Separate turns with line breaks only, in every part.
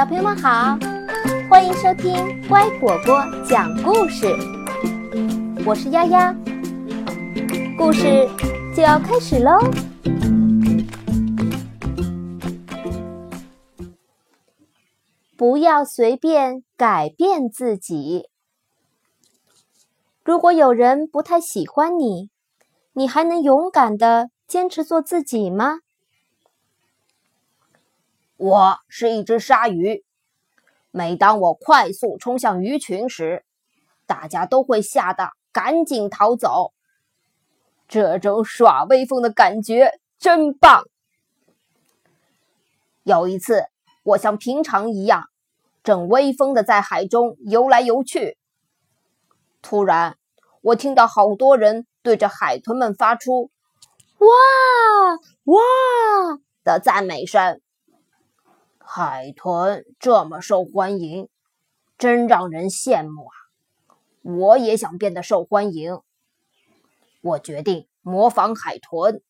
小朋友们好，欢迎收听乖果果讲故事。我是丫丫，故事就要开始喽。不要随便改变自己。如果有人不太喜欢你，你还能勇敢的坚持做自己吗？
我是一只鲨鱼，每当我快速冲向鱼群时，大家都会吓得赶紧逃走。这种耍威风的感觉真棒。有一次，我像平常一样，正威风的在海中游来游去。突然，我听到好多人对着海豚们发出“哇哇”的赞美声。海豚这么受欢迎，真让人羡慕啊！我也想变得受欢迎。我决定模仿海豚。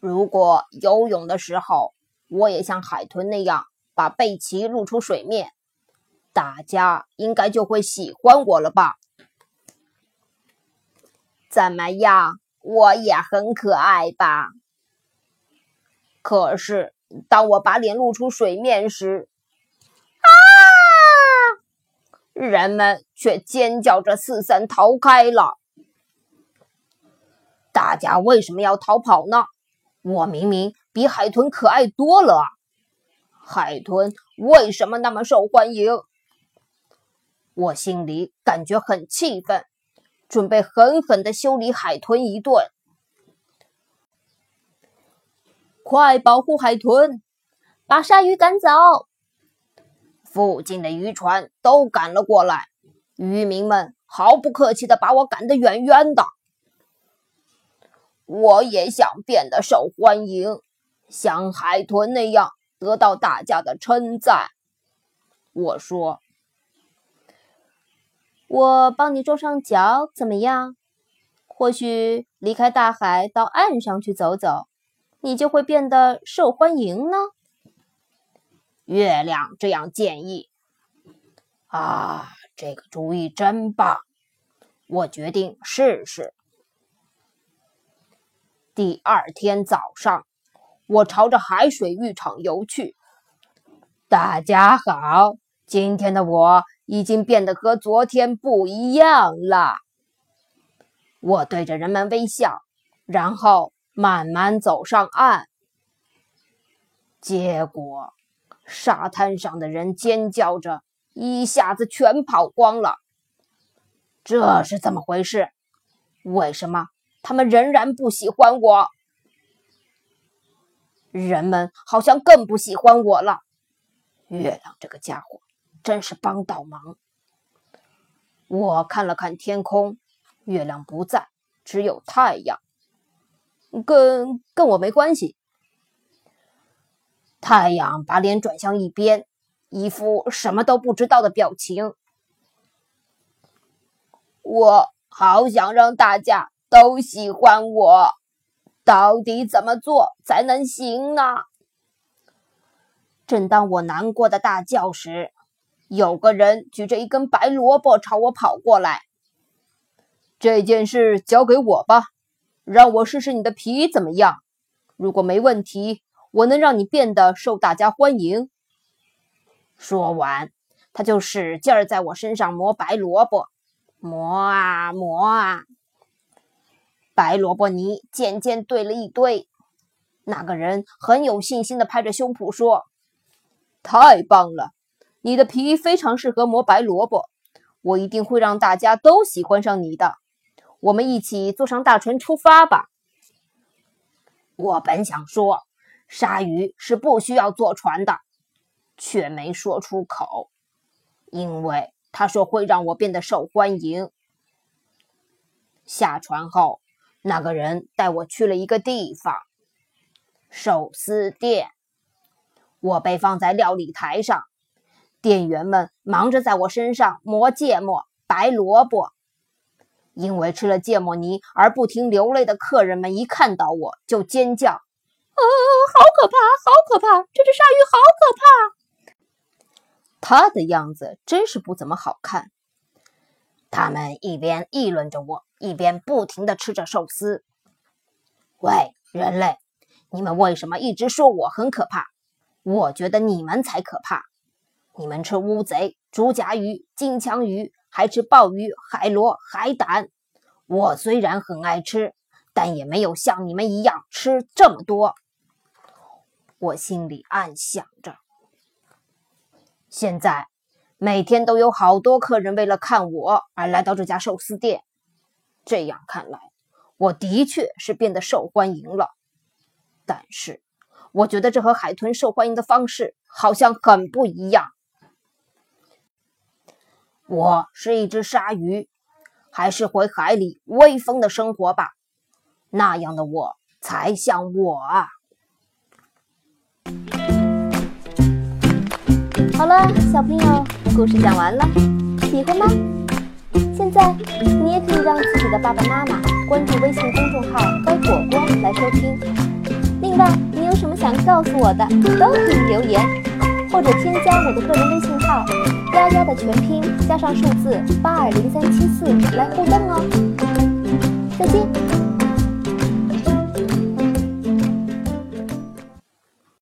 如果游泳的时候，我也像海豚那样把背鳍露出水面，大家应该就会喜欢我了吧？怎么样？我也很可爱吧？可是，当我把脸露出水面时，啊！人们却尖叫着四散逃开了。大家为什么要逃跑呢？我明明比海豚可爱多了。海豚为什么那么受欢迎？我心里感觉很气愤，准备狠狠地修理海豚一顿。
快保护海豚，把鲨鱼赶走！
附近的渔船都赶了过来，渔民们毫不客气地把我赶得远远的。我也想变得受欢迎，像海豚那样得到大家的称赞。我说：“
我帮你种上脚怎么样？或许离开大海，到岸上去走走。”你就会变得受欢迎呢。
月亮这样建议。啊，这个主意真棒！我决定试试。第二天早上，我朝着海水浴场游去。大家好，今天的我已经变得和昨天不一样了。我对着人们微笑，然后。慢慢走上岸，结果沙滩上的人尖叫着，一下子全跑光了。这是怎么回事？为什么他们仍然不喜欢我？人们好像更不喜欢我了。月亮这个家伙真是帮倒忙。我看了看天空，月亮不在，只有太阳。跟跟我没关系。太阳把脸转向一边，一副什么都不知道的表情。我好想让大家都喜欢我，到底怎么做才能行呢？正当我难过的大叫时，有个人举着一根白萝卜朝我跑过来。这件事交给我吧。让我试试你的皮怎么样？如果没问题，我能让你变得受大家欢迎。说完，他就使劲儿在我身上磨白萝卜，磨啊磨啊，白萝卜泥渐渐堆了一堆。那个人很有信心地拍着胸脯说：“太棒了，你的皮非常适合磨白萝卜，我一定会让大家都喜欢上你的。”我们一起坐上大船出发吧。我本想说，鲨鱼是不需要坐船的，却没说出口，因为他说会让我变得受欢迎。下船后，那个人带我去了一个地方——寿司店。我被放在料理台上，店员们忙着在我身上磨芥末、白萝卜。因为吃了芥末泥而不停流泪的客人们一看到我就尖叫：“啊！
好可怕，好可怕！这只鲨鱼好可怕。
它的样子真是不怎么好看。他们一边议论着我，一边不停地吃着寿司。喂，人类，你们为什么一直说我很可怕？我觉得你们才可怕。你们吃乌贼、竹荚鱼、金枪鱼，还吃鲍鱼、海螺、海胆。我虽然很爱吃，但也没有像你们一样吃这么多。我心里暗想着。现在每天都有好多客人为了看我而来到这家寿司店。这样看来，我的确是变得受欢迎了。但是，我觉得这和海豚受欢迎的方式好像很不一样。我是一只鲨鱼，还是回海里威风的生活吧？那样的我才像我啊！
好了，小朋友，故事讲完了，喜欢吗？现在你也可以让自己的爸爸妈妈关注微信公众号“乖果果”来收听。另外，你有什么想告诉我的，都可以留言，或者添加我的个人微信号。的全拼加上数字八二零三七四来互动哦，再见。